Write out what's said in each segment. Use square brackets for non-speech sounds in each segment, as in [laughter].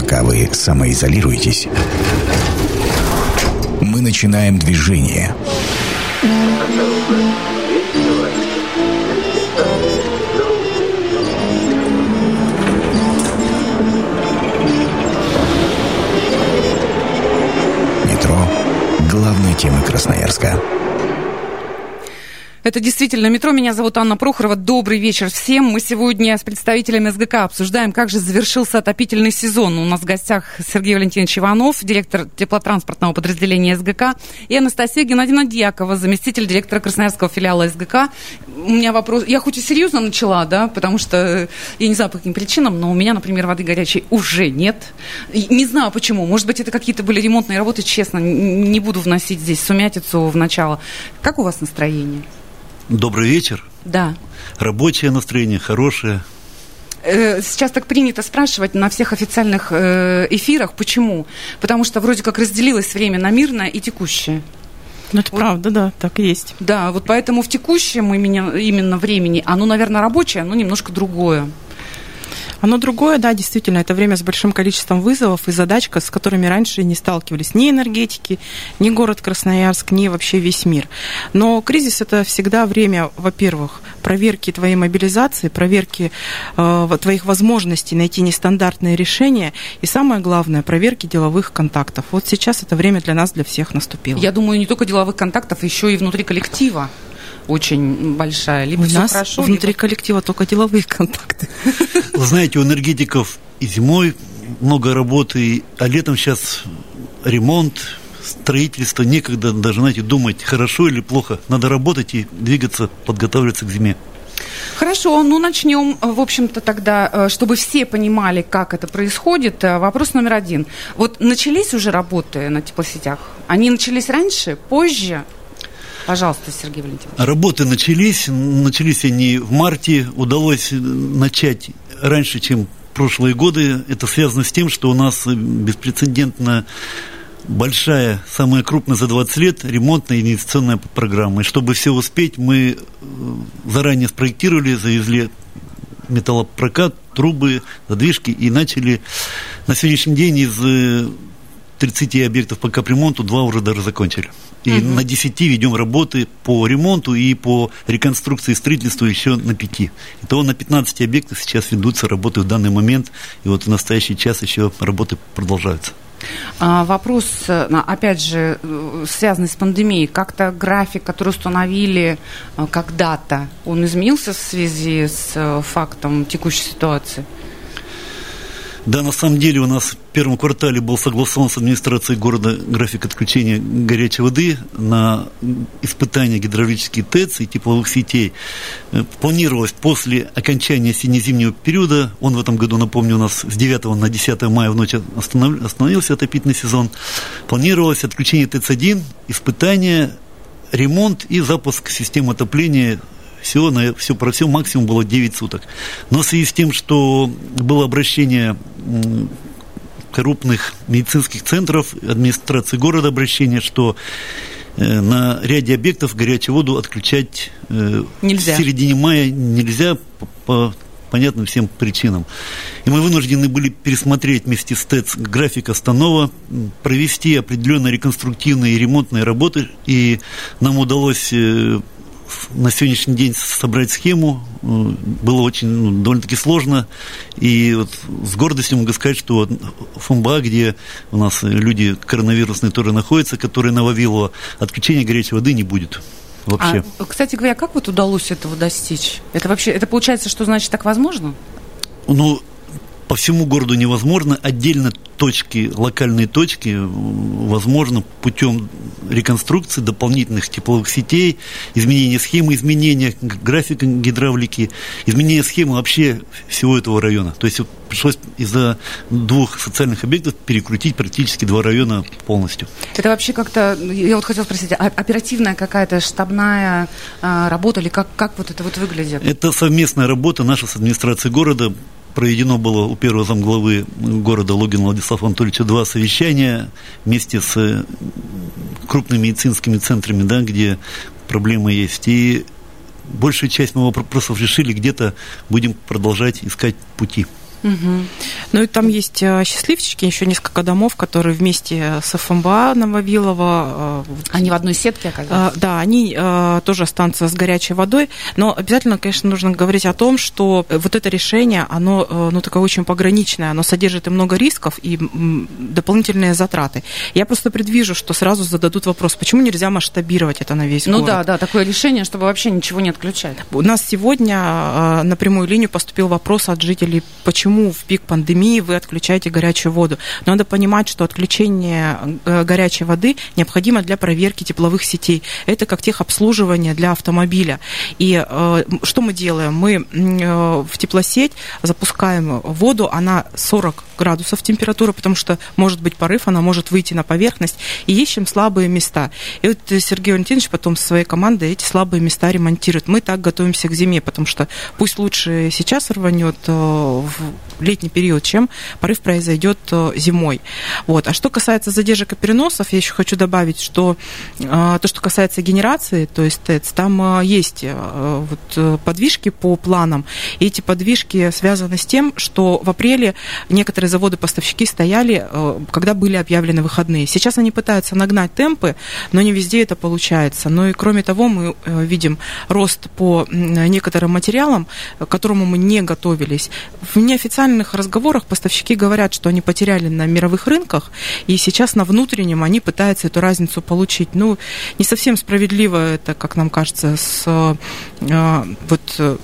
Пока вы самоизолируетесь, мы начинаем движение. Метро – главная тема Красноярска. Это действительно метро. Меня зовут Анна Прохорова. Добрый вечер всем. Мы сегодня с представителями СГК обсуждаем, как же завершился отопительный сезон. У нас в гостях Сергей Валентинович Иванов, директор теплотранспортного подразделения СГК, и Анастасия Геннадьевна Дьякова, заместитель директора Красноярского филиала СГК. У меня вопрос... Я хоть и серьезно начала, да, потому что я не знаю по каким причинам, но у меня, например, воды горячей уже нет. Не знаю почему. Может быть, это какие-то были ремонтные работы, честно. Не буду вносить здесь сумятицу в начало. Как у вас настроение? Добрый вечер. Да. Рабочее настроение, хорошее. Э, сейчас так принято спрашивать на всех официальных э, эфирах. Почему? Потому что вроде как разделилось время на мирное и текущее. Ну, это вот, правда, да, так и есть. Да, вот поэтому в текущем именно, именно времени оно, наверное, рабочее, но немножко другое. Оно другое, да, действительно, это время с большим количеством вызовов и задач, с которыми раньше не сталкивались ни энергетики, ни город Красноярск, ни вообще весь мир. Но кризис это всегда время, во-первых, проверки твоей мобилизации, проверки э, твоих возможностей найти нестандартные решения и самое главное, проверки деловых контактов. Вот сейчас это время для нас, для всех наступило. Я думаю, не только деловых контактов, еще и внутри коллектива очень большая. Либо у нас хорошо, внутри либо... коллектива только деловые [laughs] контакты. Вы знаете, у энергетиков и зимой много работы, а летом сейчас ремонт, строительство, некогда даже, знаете, думать, хорошо или плохо. Надо работать и двигаться, подготавливаться к зиме. Хорошо, ну начнем, в общем-то, тогда, э, чтобы все понимали, как это происходит. Э, вопрос номер один. Вот начались уже работы на теплосетях? Они начались раньше, позже? Пожалуйста, Сергей Валентинович. Работы начались. Начались они в марте. Удалось начать раньше, чем прошлые годы. Это связано с тем, что у нас беспрецедентно большая, самая крупная за 20 лет ремонтная инвестиционная программа. И чтобы все успеть, мы э, заранее спроектировали, завезли металлопрокат, трубы, задвижки и начали на сегодняшний день из 30 э, объектов по капремонту два уже даже закончили. И угу. на 10 ведем работы по ремонту и по реконструкции строительству еще на 5. Итого на 15 объектах сейчас ведутся работы в данный момент. И вот в настоящий час еще работы продолжаются. А, вопрос, э, опять же, э, связанный с пандемией. Как-то график, который установили э, когда-то, он изменился в связи с фактом текущей ситуации? Да, на самом деле у нас в первом квартале был согласован с администрацией города график отключения горячей воды на испытания гидравлических ТЭЦ и тепловых сетей. Э, планировалось после окончания осенне-зимнего периода, он в этом году, напомню, у нас с 9 на 10 мая в ночь остановился отопительный сезон, планировалось отключение ТЭЦ-1, испытания ремонт и запуск системы отопления всего, на, все, про все максимум было 9 суток. Но в связи с тем, что было обращение крупных медицинских центров, администрации города обращение, что э, на ряде объектов горячую воду отключать э, нельзя. в середине мая нельзя по, по понятным всем причинам. И мы вынуждены были пересмотреть вместе с ТЭЦ график останова, провести определенные реконструктивные и ремонтные работы, и нам удалось э, на сегодняшний день собрать схему э, было очень ну, довольно-таки сложно. И вот с гордостью могу сказать, что вот ФМБА, где у нас люди коронавирусные тоже находятся, которые на Вавилова, отключения горячей воды не будет. Вообще. А, кстати говоря, как вот удалось этого достичь? Это вообще, это получается, что значит так возможно? Ну, по всему городу невозможно. Отдельно точки, локальные точки, возможно, путем реконструкции дополнительных тепловых сетей, изменения схемы, изменения графика гидравлики, изменения схемы вообще всего этого района. То есть пришлось из-за двух социальных объектов перекрутить практически два района полностью. Это вообще как-то, я вот хотела спросить, а оперативная какая-то штабная а, работа или как, как вот это вот выглядит? Это совместная работа наша с администрацией города проведено было у первого замглавы города Логина Владислава Анатольевича два совещания вместе с крупными медицинскими центрами, да, где проблемы есть. И большую часть моих вопросов решили, где-то будем продолжать искать пути. Угу. Ну и там есть э, счастливчики, еще несколько домов, которые вместе с ФМБА Нововилова. Э, они в одной сетке оказались? Да, они тоже останутся с горячей водой, но обязательно, конечно, нужно говорить о том, что вот это решение, оно ну, такое очень пограничное, оно содержит и много рисков, и дополнительные затраты. Я просто предвижу, что сразу зададут вопрос, почему нельзя масштабировать это на весь ну, город? Ну да, да, такое решение, чтобы вообще ничего не отключать. У нас сегодня на прямую линию поступил вопрос от жителей, почему почему в пик пандемии вы отключаете горячую воду. Но надо понимать, что отключение э, горячей воды необходимо для проверки тепловых сетей. Это как техобслуживание для автомобиля. И э, что мы делаем? Мы э, в теплосеть запускаем воду, она 40 градусов температура, потому что может быть порыв, она может выйти на поверхность, и ищем слабые места. И вот Сергей Валентинович потом со своей командой эти слабые места ремонтирует. Мы так готовимся к зиме, потому что пусть лучше сейчас рванет в летний период, чем порыв произойдет э, зимой. Вот. А что касается задержек и переносов, я еще хочу добавить, что э, то, что касается генерации, то есть ТЭЦ, там э, есть вот подвижки по планам, и эти подвижки связаны с тем, что в апреле некоторые заводы-поставщики стояли, когда были объявлены выходные. Сейчас они пытаются нагнать темпы, но не везде это получается. Ну и кроме того, мы видим рост по некоторым материалам, к которому мы не готовились. В неофициальных разговорах поставщики говорят, что они потеряли на мировых рынках, и сейчас на внутреннем они пытаются эту разницу получить. Ну, не совсем справедливо это, как нам кажется, с э, вот э,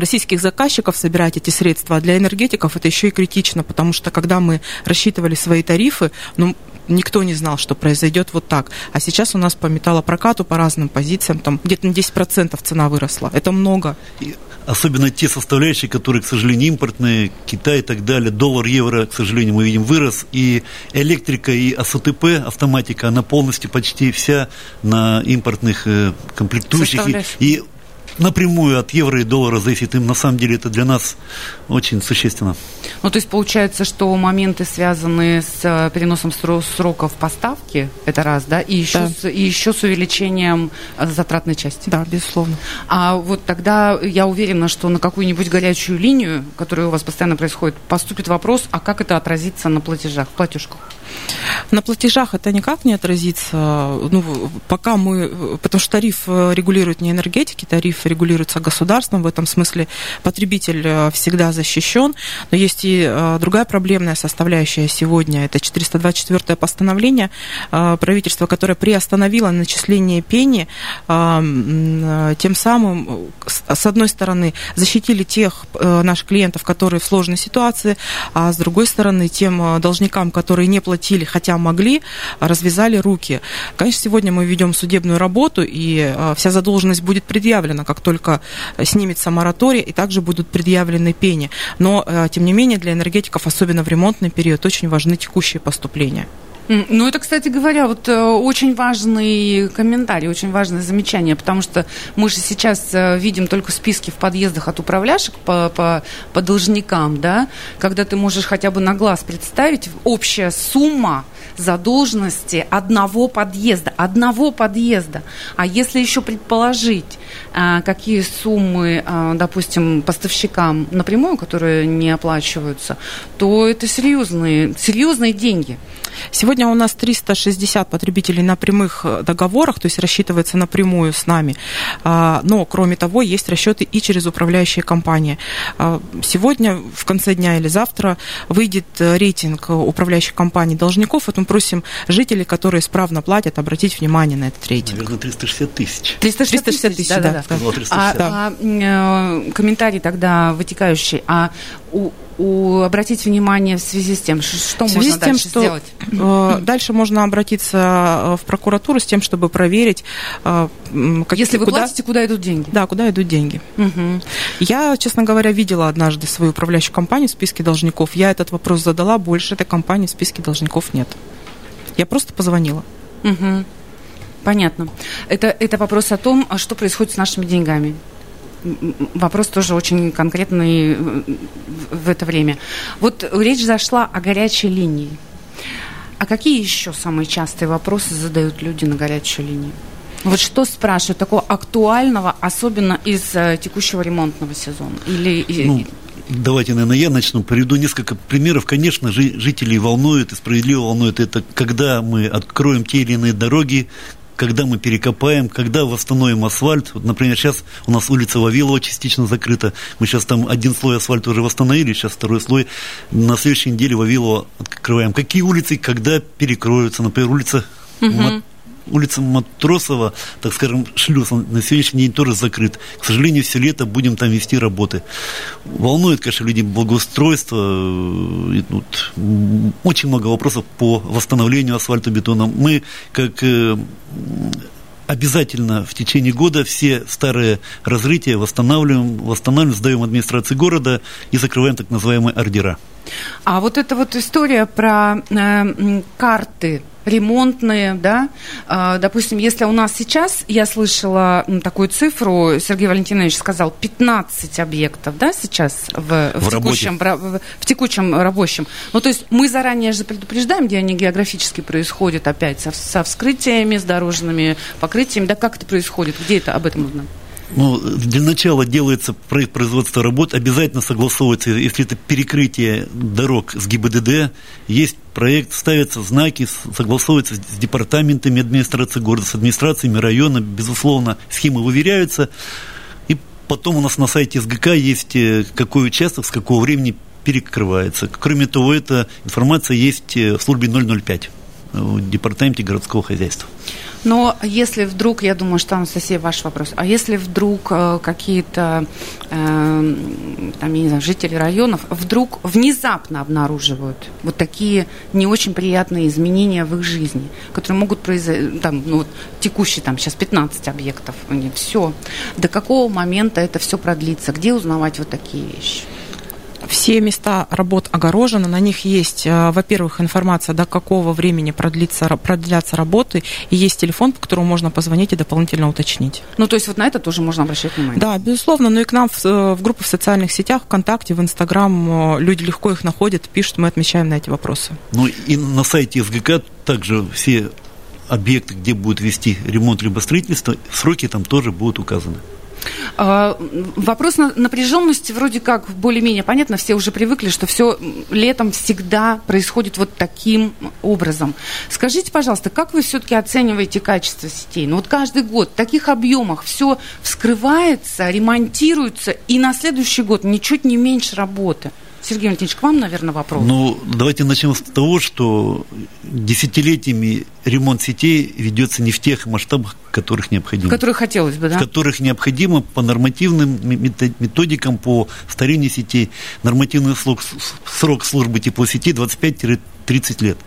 российских заказчиков собирать эти средства, а для энергетиков это еще и критично, потому что когда мы рассчитывали свои тарифы, ну, никто не знал, что произойдет вот так. А сейчас у нас по металлопрокату, по разным позициям, там где-то на 10% цена выросла. Это много. И особенно те составляющие, которые, к сожалению, импортные, Китай и так далее, доллар, евро, к сожалению, мы видим, вырос. И электрика, и АСТП, автоматика, она полностью почти вся на импортных э, комплектующих. И, и напрямую от евро и доллара зависит. И на самом деле это для нас очень существенно. Ну, то есть получается, что моменты, связанные с э, переносом сроков поставки, это раз, да, и еще, да. С, и еще с увеличением э, затратной части. Да, безусловно. А вот тогда я уверена, что на какую-нибудь горячую линию, которая у вас постоянно происходит, поступит вопрос, а как это отразится на платежах, платежках? На платежах это никак не отразится. Ну, пока мы, потому что тариф э, регулирует не энергетики, тариф регулируется государством. В этом смысле потребитель э, всегда защищен. Но есть и э, другая проблемная составляющая сегодня. Это 424 постановление правительства, которое приостановило начисление пени, тем самым, с одной стороны, защитили тех наших клиентов, которые в сложной ситуации, а с другой стороны, тем должникам, которые не платили хотя могли, развязали руки. Конечно, сегодня мы ведем судебную работу, и э, вся задолженность будет предъявлена, как только снимется мораторий, и также будут предъявлены пени. Но, э, тем не менее, для энергетиков, особенно в ремонтный период, очень важны текущие поступления. Ну, это, кстати говоря, вот э, очень важный комментарий, очень важное замечание, потому что мы же сейчас э, видим только списки в подъездах от управляшек по, по, по должникам, да, когда ты можешь хотя бы на глаз представить общая сумма задолженности одного подъезда, одного подъезда. А если еще предположить, э, какие суммы, допустим, поставщикам напрямую, которые не оплачиваются, то это серьезные, серьезные деньги. Сегодня у нас 360 потребителей на прямых э, договорах, то есть рассчитывается напрямую с нами. А, но, кроме того, есть расчеты и через управляющие компании. А, сегодня, в конце дня или завтра, выйдет э, рейтинг управляющих компаний должников. Вот мы просим жителей, которые исправно платят, обратить внимание на этот рейтинг. Наверное, 360 тысяч. 360, 360 тысяч, да. да, да. да. А, а, э, комментарий тогда вытекающий. А у у, обратить внимание в связи с тем, что в связи можно с тем, дальше что, сделать? Э, дальше можно обратиться э, в прокуратуру с тем, чтобы проверить, э, как, если вы куда, платите, куда идут деньги. Да, куда идут деньги. Угу. Я, честно говоря, видела однажды свою управляющую компанию в списке должников. Я этот вопрос задала, больше этой компании в списке должников нет. Я просто позвонила. Угу. Понятно. Это, это вопрос о том, а что происходит с нашими деньгами вопрос тоже очень конкретный э, в это время. Вот речь зашла о горячей линии. А какие еще самые частые вопросы задают люди на горячую линию? Вот что спрашивают такого актуального, особенно из э, текущего ремонтного сезона? Или ну, давайте, наверное, я начну. Приведу несколько примеров. Конечно, жителей волнует и справедливо волнует это, когда мы откроем те или иные дороги, когда мы перекопаем, когда восстановим асфальт. Вот, например, сейчас у нас улица Вавилова частично закрыта. Мы сейчас там один слой асфальта уже восстановили, сейчас второй слой. На следующей неделе Вавилова открываем. Какие улицы, когда перекроются? Например, улица угу улица Матросова, так скажем, шлюз, он на сегодняшний день тоже закрыт. К сожалению, все лето будем там вести работы. Волнует, конечно, людей благоустройство. И, вот, очень много вопросов по восстановлению асфальтобетона. Мы, как э, обязательно в течение года все старые разрытия восстанавливаем, восстанавливаем, сдаем администрации города и закрываем так называемые ордера. А вот эта вот история про э, карты ремонтные, да, а, допустим, если у нас сейчас, я слышала такую цифру, Сергей Валентинович сказал, 15 объектов, да, сейчас в, в, в текущем, в, в текущем рабочем. Ну, то есть мы заранее же предупреждаем, где они географически происходят опять, со, со вскрытиями, с дорожными покрытиями, да, как это происходит, где это об этом нужно? Ну, для начала делается проект производства работ, обязательно согласовывается, если это перекрытие дорог с ГИБДД, есть проект, ставятся знаки, согласовываются с департаментами администрации города, с администрациями района, безусловно, схемы выверяются, и потом у нас на сайте СГК есть э, какой участок, с какого времени перекрывается. Кроме того, эта информация есть э, в службе 005 в департаменте городского хозяйства. Но если вдруг, я думаю, что, Анастасия, ваш вопрос, а если вдруг э, какие-то, э, там, я не знаю, жители районов вдруг внезапно обнаруживают вот такие не очень приятные изменения в их жизни, которые могут произойти, там, ну, вот, текущий там сейчас 15 объектов, все, до какого момента это все продлится, где узнавать вот такие вещи? Все места работ огорожены, на них есть, э, во-первых, информация, до какого времени продлится, продлятся работы, и есть телефон, по которому можно позвонить и дополнительно уточнить. Ну, то есть вот на это тоже можно обращать внимание? Да, безусловно, ну и к нам в, э, в группы в социальных сетях, ВКонтакте, в Инстаграм э, люди легко их находят, пишут, мы отмечаем на эти вопросы. Ну и на сайте СГК также все объекты, где будут вести ремонт либо строительство, сроки там тоже будут указаны. А, вопрос напряженности вроде как более-менее понятно, все уже привыкли, что все летом всегда происходит вот таким образом. Скажите, пожалуйста, как вы все-таки оцениваете качество сетей? Ну вот каждый год в таких объемах все вскрывается, ремонтируется, и на следующий год ничуть не меньше работы. Сергей Валентинович, к вам, наверное, вопрос. Ну, давайте начнем с того, что десятилетиями ремонт сетей ведется не в тех масштабах, которых необходимо. Которых хотелось бы, да? В которых необходимо по нормативным методикам по старению сетей. Нормативный срок, срок службы теплосетей 25-30 лет.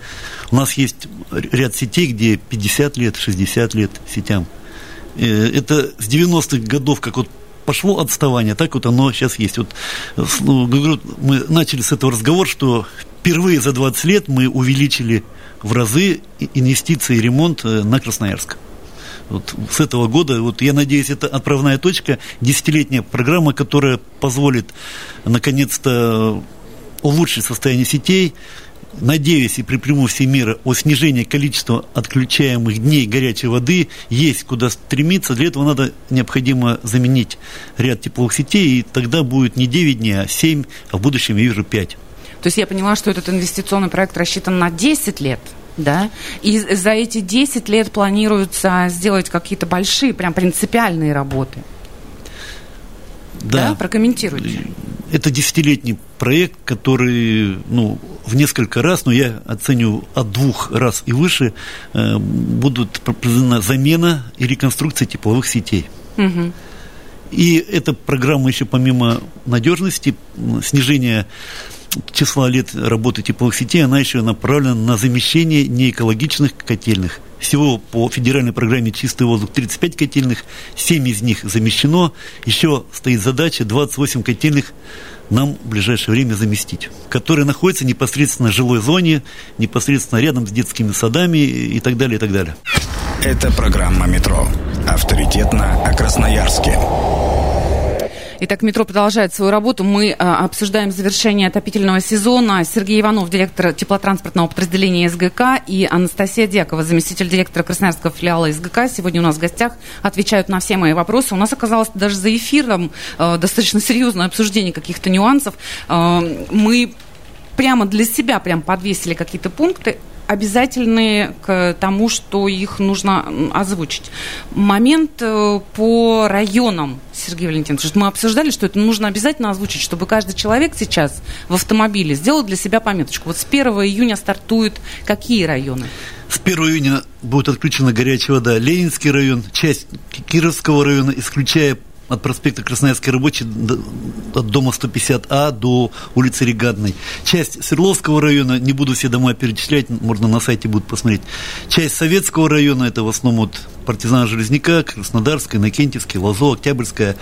У нас есть ряд сетей, где 50 лет, 60 лет сетям. Э, это с 90-х годов, как вот пошло отставание, так вот оно сейчас есть. Вот, ну, мы начали с этого разговора, что впервые за 20 лет мы увеличили в разы инвестиции и ремонт э, на Красноярск. Вот с этого года, вот я надеюсь, это отправная точка, десятилетняя программа, которая позволит наконец-то улучшить состояние сетей, надеюсь и предприму все меры о снижении количества отключаемых дней горячей воды, есть куда стремиться. Для этого надо необходимо заменить ряд тепловых сетей, и тогда будет не 9 дней, а 7, а в будущем я вижу 5. То есть я поняла, что этот инвестиционный проект рассчитан на 10 лет? да, и за эти 10 лет планируется сделать какие-то большие, прям принципиальные работы. Да. да? Прокомментируйте. Это десятилетний проект, который ну, в несколько раз, но я оцениваю от двух раз и выше, э, будут произведена замена и реконструкция тепловых сетей. Угу. И эта программа еще помимо надежности, снижения числа лет работы тепловых сетей, она еще направлена на замещение неэкологичных котельных. Всего по федеральной программе «Чистый воздух» 35 котельных, 7 из них замещено. Еще стоит задача 28 котельных нам в ближайшее время заместить, которые находятся непосредственно в жилой зоне, непосредственно рядом с детскими садами и так далее, и так далее. Это программа «Метро». Авторитетно о Красноярске. Итак, метро продолжает свою работу. Мы а, обсуждаем завершение отопительного сезона. Сергей Иванов, директор теплотранспортного подразделения СГК, и Анастасия Дьякова, заместитель директора Красноярского филиала СГК, сегодня у нас в гостях отвечают на все мои вопросы. У нас оказалось даже за эфиром э, достаточно серьезное обсуждение каких-то нюансов. Э, мы прямо для себя прям подвесили какие-то пункты обязательные к тому, что их нужно озвучить. Момент э, по районам, Сергей Валентинович, мы обсуждали, что это нужно обязательно озвучить, чтобы каждый человек сейчас в автомобиле сделал для себя пометочку. Вот с 1 июня стартуют какие районы? С 1 июня будет отключена горячая вода Ленинский район, часть Кировского района, исключая от проспекта Красноярской рабочей от дома 150А до улицы Регатной. Часть Свердловского района, не буду все дома перечислять, можно на сайте будет посмотреть. Часть Советского района, это в основном вот партизана Железняка, Краснодарская, Накентьевская, Лозо, Октябрьская,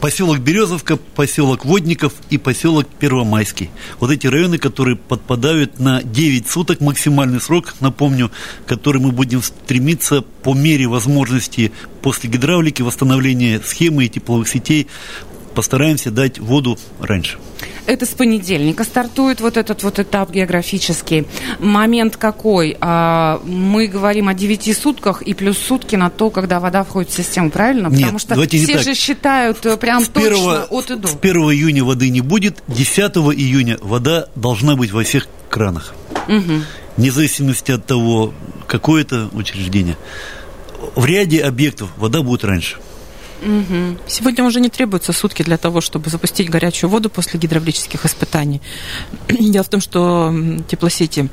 поселок Березовка, поселок Водников и поселок Первомайский. Вот эти районы, которые подпадают на 9 суток, максимальный срок, напомню, который мы будем стремиться по мере возможности после гидравлики, восстановления схемы и тепловых сетей, постараемся дать воду раньше. Это с понедельника стартует вот этот вот этап географический. Момент какой? А, мы говорим о 9 сутках и плюс сутки на то, когда вода входит в систему, правильно? Нет, Потому что все не же считают э, прям с точно 1, от и до. С 1 июня воды не будет, 10 июня вода должна быть во всех кранах. Угу. Вне зависимости от того, какое это учреждение. В ряде объектов вода будет раньше. Угу. Сегодня уже не требуется сутки для того, чтобы запустить горячую воду после гидравлических испытаний. [clears throat] Дело в том, что теплосети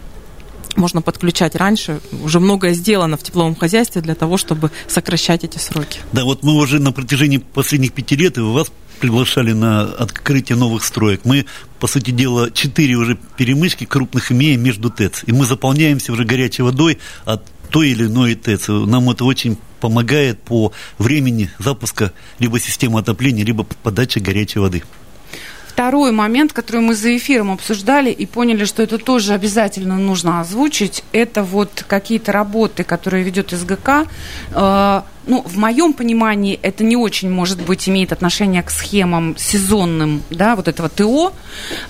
можно подключать раньше. Уже многое сделано в тепловом хозяйстве для того, чтобы сокращать эти сроки. Да, вот мы уже на протяжении последних пяти лет и вас приглашали на открытие новых строек. Мы, по сути дела, четыре уже перемычки крупных имеем между ТЭЦ. И мы заполняемся уже горячей водой от той или иной ТЭЦ. Нам это очень помогает по времени запуска либо системы отопления, либо подачи горячей воды. Второй момент, который мы за эфиром обсуждали и поняли, что это тоже обязательно нужно озвучить, это вот какие-то работы, которые ведет СГК. Э, ну, в моем понимании, это не очень, может быть, имеет отношение к схемам сезонным, да, вот этого ТО.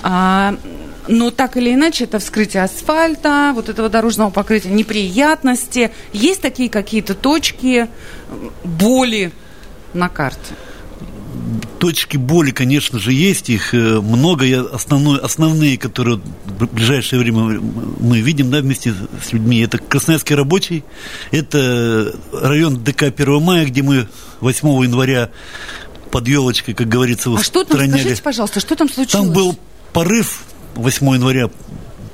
А, но так или иначе, это вскрытие асфальта, вот этого дорожного покрытия, неприятности. Есть такие какие-то точки боли на карте? Точки боли, конечно же, есть, их э, много. Я основной, основные, которые в ближайшее время мы видим да, вместе с людьми, это Красноярский рабочий, это район ДК 1 мая, где мы 8 января под елочкой, как говорится, А что там, скажите, пожалуйста, что там случилось? Там был порыв 8 января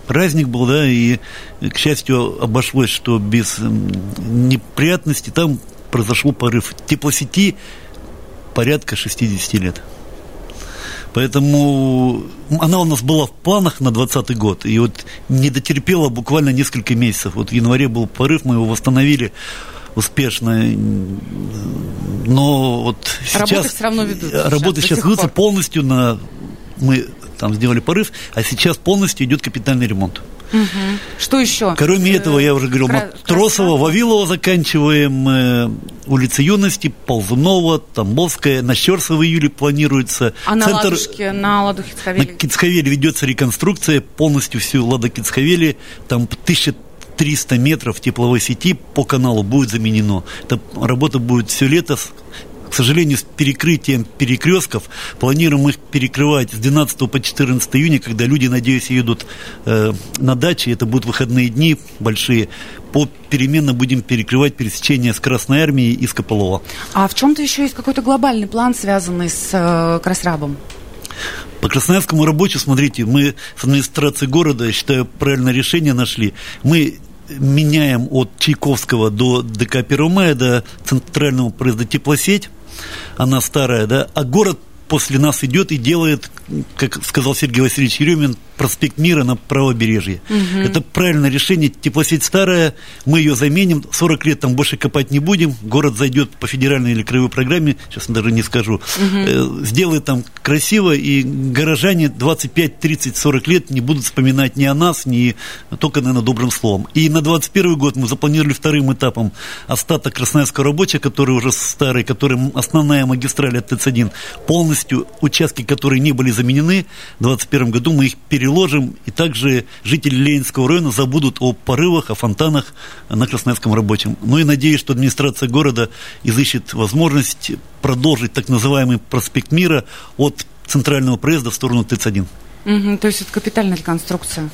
праздник был, да, и, к счастью, обошлось, что без неприятностей там произошел порыв теплосети порядка 60 лет. Поэтому она у нас была в планах на 2020 год, и вот не дотерпела буквально несколько месяцев. Вот в январе был порыв, мы его восстановили успешно, но вот сейчас... Работы все равно ведутся. Работы сейчас, сейчас ведутся полностью на... Мы там сделали порыв, а сейчас полностью идет капитальный ремонт. Угу. Что еще? Кроме этого, я уже говорил, Кра- Тросова, Вавилова заканчиваем, э, улица Юности, Ползунова, Тамбовская, на Щерса в июле планируется. А на Центр... Ладушке, на Ладу На Кицховеле ведется реконструкция, полностью всю Лада Кицховели, там 1300 метров тепловой сети по каналу будет заменено. Эта работа будет все лето к сожалению, с перекрытием перекрестков. Планируем их перекрывать с 12 по 14 июня, когда люди, надеюсь, едут э, на даче. Это будут выходные дни большие. По переменно будем перекрывать пересечение с Красной Армией и с Кополова. А в чем-то еще есть какой-то глобальный план, связанный с э, Красрабом? По Красноярскому рабочему, смотрите, мы с администрацией города, я считаю, правильное решение нашли. Мы меняем от Чайковского до ДК 1 мая, до центрального проезда теплосеть она старая, да, а город после нас идет и делает как сказал Сергей Васильевич Еремин, проспект Мира на правобережье. Угу. Это правильное решение. Теплосеть старая, мы ее заменим. 40 лет там больше копать не будем. Город зайдет по федеральной или краевой программе, сейчас даже не скажу. Угу. Сделает там красиво, и горожане 25, 30, 40 лет не будут вспоминать ни о нас, ни только, наверное, добрым словом. И на 21 год мы запланировали вторым этапом остаток Красноярского рабочего, который уже старый, который основная магистраль от ТЭЦ-1, полностью участки, которые не были заменены, в 2021 году мы их переложим, и также жители Ленинского района забудут о порывах, о фонтанах на Красноярском рабочем. Ну и надеюсь, что администрация города изыщет возможность продолжить так называемый проспект Мира от центрального проезда в сторону ТЭЦ-1. Угу, то есть это капитальная реконструкция.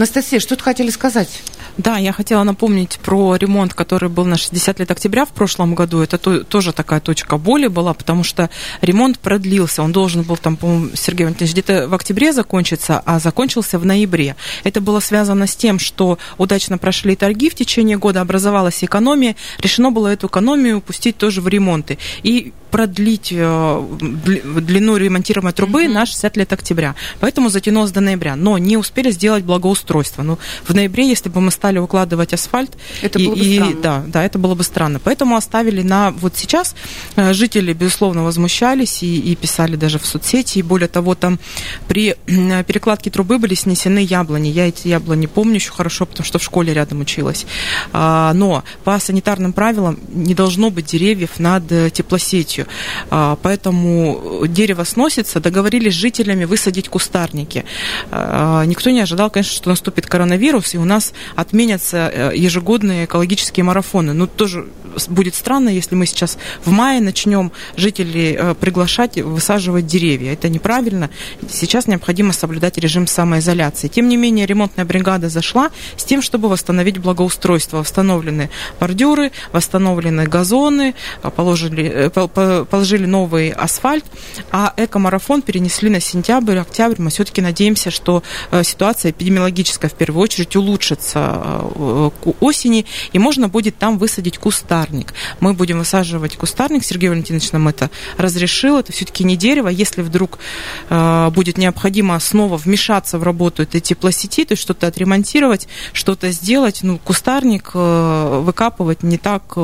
Анастасия, что-то хотели сказать? Да, я хотела напомнить про ремонт, который был на 60 лет октября в прошлом году. Это то, тоже такая точка боли была, потому что ремонт продлился. Он должен был там, по-моему, Сергей Валентинович, где-то в октябре закончиться, а закончился в ноябре. Это было связано с тем, что удачно прошли торги в течение года, образовалась экономия, решено было эту экономию пустить тоже в ремонты. И продлить э, длину ремонтируемой трубы mm-hmm. на 60 лет октября. Поэтому затянулось до ноября. Но не успели сделать благоустройство. Ну, в ноябре, если бы мы стали укладывать асфальт... Это и, было бы и, странно. Да, да, это было бы странно. Поэтому оставили на... Вот сейчас э, жители, безусловно, возмущались и, и писали даже в соцсети. И более того, там при перекладке трубы были снесены яблони. Я эти яблони помню еще хорошо, потому что в школе рядом училась. А, но по санитарным правилам не должно быть деревьев над э, теплосетью ночью. А, поэтому дерево сносится. Договорились с жителями высадить кустарники. А, никто не ожидал, конечно, что наступит коронавирус, и у нас отменятся э, ежегодные экологические марафоны. Ну, тоже будет странно, если мы сейчас в мае начнем жителей э, приглашать высаживать деревья. Это неправильно. Сейчас необходимо соблюдать режим самоизоляции. Тем не менее, ремонтная бригада зашла с тем, чтобы восстановить благоустройство. Восстановлены бордюры, восстановлены газоны, положили, э, положили новый асфальт, а эко-марафон перенесли на сентябрь, октябрь. Мы все-таки надеемся, что э, ситуация эпидемиологическая в первую очередь улучшится э, к осени, и можно будет там высадить кустарник. Мы будем высаживать кустарник, Сергей Валентинович нам это разрешил, это все-таки не дерево. Если вдруг э, будет необходимо снова вмешаться в работу этой теплосети, то есть что-то отремонтировать, что-то сделать, ну, кустарник выкапывать не так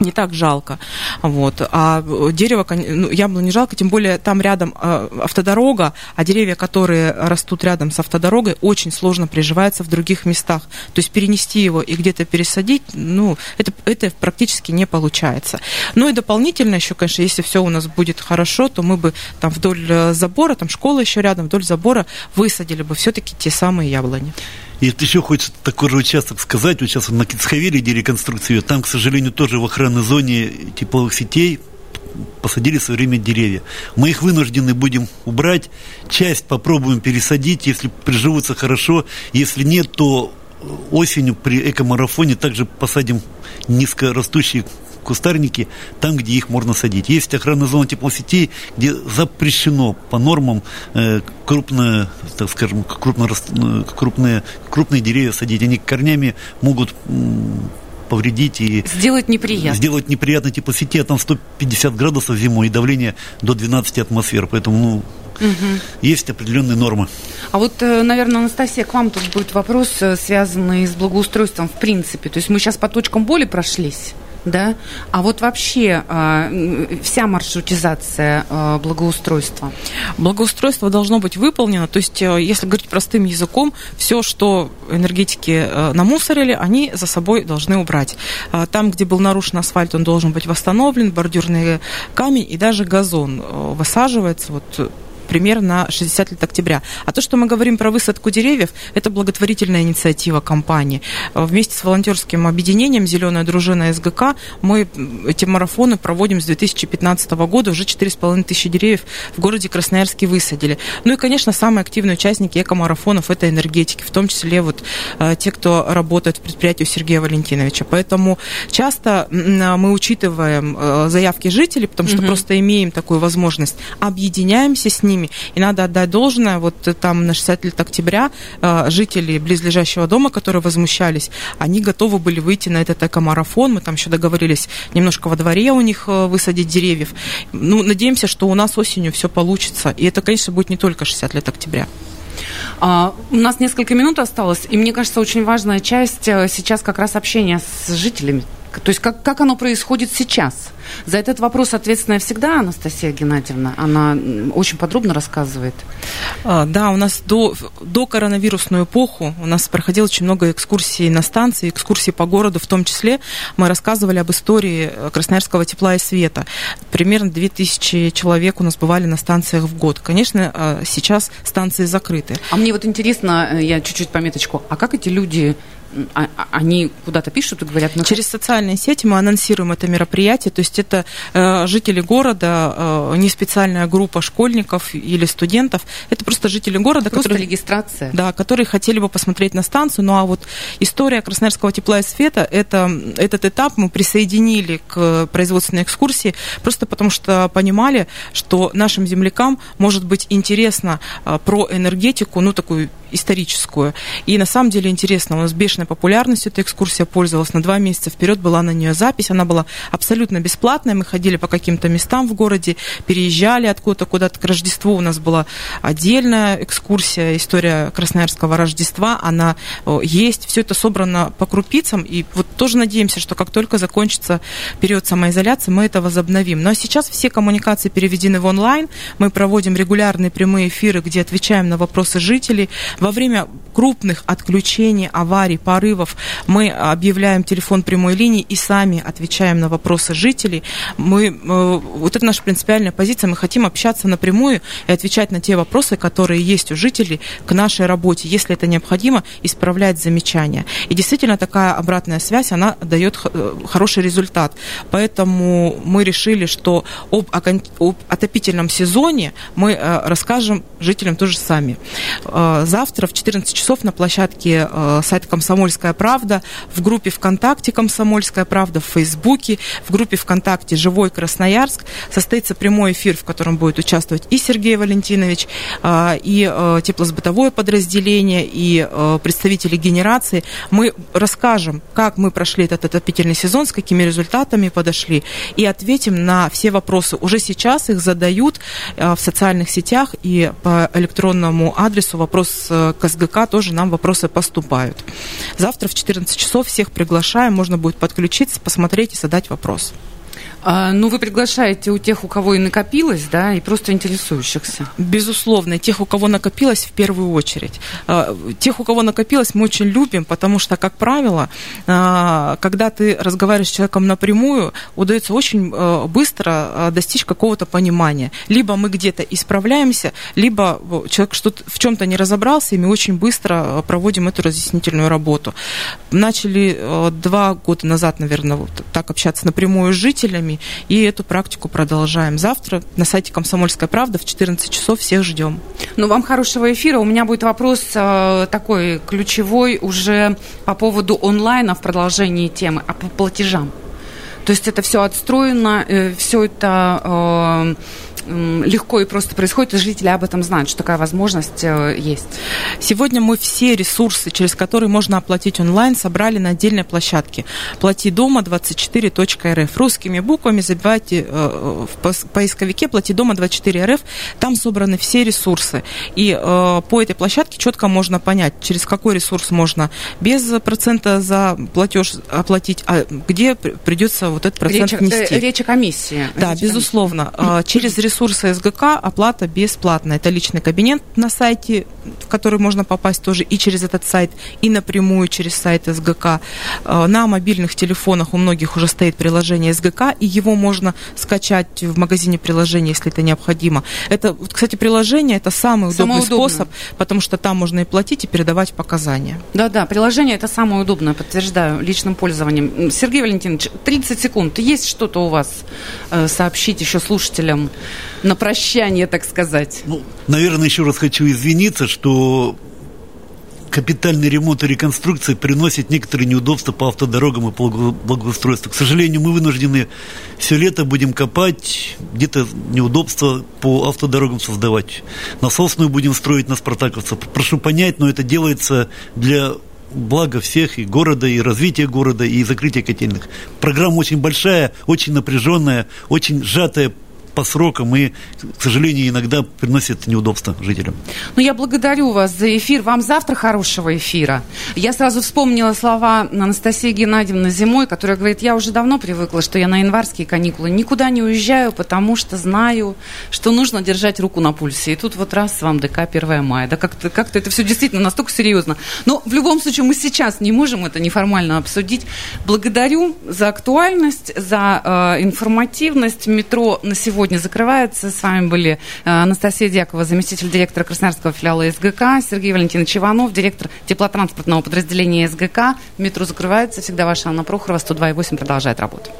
не так жалко. Вот. А дерево, ну, яблоню не жалко, тем более там рядом а, автодорога, а деревья, которые растут рядом с автодорогой, очень сложно приживаются в других местах. То есть перенести его и где-то пересадить, ну, это, это практически не получается. Ну и дополнительно еще, конечно, если все у нас будет хорошо, то мы бы там вдоль э, забора, там школа еще рядом, вдоль забора высадили бы все-таки те самые яблони. И вот еще хочется такой же участок сказать, вот сейчас на Кицхавеле, где реконструкция, там, к сожалению, тоже в охранной зоне тепловых сетей посадили в свое время деревья. Мы их вынуждены будем убрать, часть попробуем пересадить, если приживутся хорошо, если нет, то осенью при экомарафоне также посадим низкорастущие кустарники там, где их можно садить. Есть охранная зона теплосетей, где запрещено по нормам э, крупные, так скажем, крупно, э, крупные, крупные деревья садить. Они корнями могут повредить и... Сделать неприятно. Сделать неприятно теплосети, а там 150 градусов зимой и давление до 12 атмосфер. Поэтому, ну, Угу. Есть определенные нормы. А вот, э, наверное, Анастасия, к вам тут будет вопрос, связанный с благоустройством в принципе. То есть мы сейчас по точкам боли прошлись да? А вот вообще э, вся маршрутизация э, благоустройства? Благоустройство должно быть выполнено, то есть, э, если говорить простым языком, все, что энергетики э, намусорили, они за собой должны убрать. Э, там, где был нарушен асфальт, он должен быть восстановлен, бордюрный камень и даже газон э, высаживается. Вот примерно 60 лет октября. А то, что мы говорим про высадку деревьев, это благотворительная инициатива компании. Вместе с волонтерским объединением «Зеленая дружина СГК» мы эти марафоны проводим с 2015 года. Уже 4,5 тысячи деревьев в городе Красноярске высадили. Ну и, конечно, самые активные участники эко-марафонов – это энергетики, в том числе вот э, те, кто работает в предприятии Сергея Валентиновича. Поэтому часто мы учитываем э, заявки жителей, потому что угу. просто имеем такую возможность, объединяемся с ними, ними. И надо отдать должное, вот там на 60 лет октября жители близлежащего дома, которые возмущались, они готовы были выйти на этот экомарафон. Мы там еще договорились немножко во дворе у них высадить деревьев. Ну, надеемся, что у нас осенью все получится. И это, конечно, будет не только 60 лет октября. А, у нас несколько минут осталось, и мне кажется, очень важная часть э, сейчас как раз общения с жителями. То есть как, как оно происходит сейчас? За этот вопрос ответственная всегда Анастасия Геннадьевна. Она очень подробно рассказывает. А, да, у нас до, до коронавирусную эпоху у нас проходило очень много экскурсий на станции, экскурсий по городу, в том числе мы рассказывали об истории Красноярского тепла и света. Примерно 2000 человек у нас бывали на станциях в год. Конечно, а, сейчас станции закрыты. А мне вот интересно, э, я чуть-чуть пометочку, а как эти люди они куда-то пишут и говорят... Ну, Через социальные сети мы анонсируем это мероприятие, то есть это э, жители города, э, не специальная группа школьников или студентов, это просто жители города, просто которые... регистрация. Да, которые хотели бы посмотреть на станцию, ну а вот история Красноярского тепла и света, это, этот этап мы присоединили к производственной экскурсии, просто потому что понимали, что нашим землякам может быть интересно э, про энергетику, ну такую историческую. И на самом деле интересно, у нас бешеной популярностью эта экскурсия пользовалась. На два месяца вперед была на нее запись, она была абсолютно бесплатная. Мы ходили по каким-то местам в городе, переезжали откуда-то куда-то к Рождеству. У нас была отдельная экскурсия, история Красноярского Рождества, она есть. Все это собрано по крупицам. И вот тоже надеемся, что как только закончится период самоизоляции, мы это возобновим. А сейчас все коммуникации переведены в онлайн. Мы проводим регулярные прямые эфиры, где отвечаем на вопросы жителей. Во время крупных отключений, аварий, порывов мы объявляем телефон прямой линии и сами отвечаем на вопросы жителей. Мы, э, вот это наша принципиальная позиция. Мы хотим общаться напрямую и отвечать на те вопросы, которые есть у жителей к нашей работе. Если это необходимо, исправлять замечания. И действительно такая обратная связь, она дает э, хороший результат. Поэтому мы решили, что об, об отопительном сезоне мы э, расскажем жителям тоже сами. Завтра в 14 часов на площадке сайта «Комсомольская правда», в группе ВКонтакте «Комсомольская правда», в Фейсбуке, в группе ВКонтакте «Живой Красноярск» состоится прямой эфир, в котором будет участвовать и Сергей Валентинович, э, и э, теплосбытовое подразделение, и э, представители генерации. Мы расскажем, как мы прошли этот отопительный сезон, с какими результатами подошли, и ответим на все вопросы. Уже сейчас их задают в социальных сетях и по электронному адресу вопрос э, к СГК тоже нам вопросы поступают. Завтра в 14 часов всех приглашаем, можно будет подключиться, посмотреть и задать вопрос. А, ну, вы приглашаете у тех, у кого и накопилось, да, и просто интересующихся. Безусловно, тех, у кого накопилось в первую очередь. А, тех, у кого накопилось, мы очень любим, потому что, как правило, а, когда ты разговариваешь с человеком напрямую, удается очень а, быстро достичь какого-то понимания. Либо мы где-то исправляемся, либо человек что-то в чем-то не разобрался, и мы очень быстро проводим эту разъяснительную работу. Начали два года назад, наверное, вот так общаться напрямую с жителями, и эту практику продолжаем. Завтра на сайте «Комсомольская правда» в 14 часов всех ждем. Ну, вам хорошего эфира. У меня будет вопрос э, такой ключевой уже по поводу онлайна в продолжении темы, а по платежам. То есть это все отстроено, э, все это э, легко и просто происходит, и жители об этом знают, что такая возможность э, есть. Сегодня мы все ресурсы, через которые можно оплатить онлайн, собрали на отдельной площадке. Плати дома 24.рф. Русскими буквами забивайте э, в поисковике плати дома 24.рф. Там собраны все ресурсы. И э, по этой площадке четко можно понять, через какой ресурс можно без процента за платеж оплатить, а где придется вот этот процент речь, нести. Речь о комиссии. Да, речь безусловно. Комиссии. Через [clears throat] ресурс ресурсы СГК оплата бесплатная. Это личный кабинет на сайте, в который можно попасть тоже и через этот сайт, и напрямую через сайт СГК. Э, на мобильных телефонах у многих уже стоит приложение СГК, и его можно скачать в магазине приложений, если это необходимо. Это, кстати, приложение это самый удобный самое способ, потому что там можно и платить, и передавать показания. Да-да, приложение это самое удобное, подтверждаю, личным пользованием. Сергей Валентинович, 30 секунд. Есть что-то у вас э, сообщить еще слушателям? На прощание, так сказать? Ну, наверное, еще раз хочу извиниться, что капитальный ремонт и реконструкция приносит некоторые неудобства по автодорогам и по благоустройству. К сожалению, мы вынуждены все лето будем копать, где-то неудобства по автодорогам создавать. Насосную будем строить на Спартаковцев. Прошу понять, но это делается для блага всех, и города, и развития города, и закрытия котельных. Программа очень большая, очень напряженная, очень сжатая по срокам и, к сожалению, иногда приносит неудобства жителям. Ну, я благодарю вас за эфир. Вам завтра хорошего эфира. Я сразу вспомнила слова Анастасии Геннадьевны зимой, которая говорит, я уже давно привыкла, что я на январские каникулы никуда не уезжаю, потому что знаю, что нужно держать руку на пульсе. И тут вот раз вам ДК 1 мая. Да как-то как это все действительно настолько серьезно. Но в любом случае мы сейчас не можем это неформально обсудить. Благодарю за актуальность, за э, информативность. Метро на сегодня сегодня закрывается. С вами были э, Анастасия Дьякова, заместитель директора Красноярского филиала СГК, Сергей Валентинович Иванов, директор теплотранспортного подразделения СГК. Метро закрывается. Всегда ваша Анна Прохорова, 102,8 продолжает работу.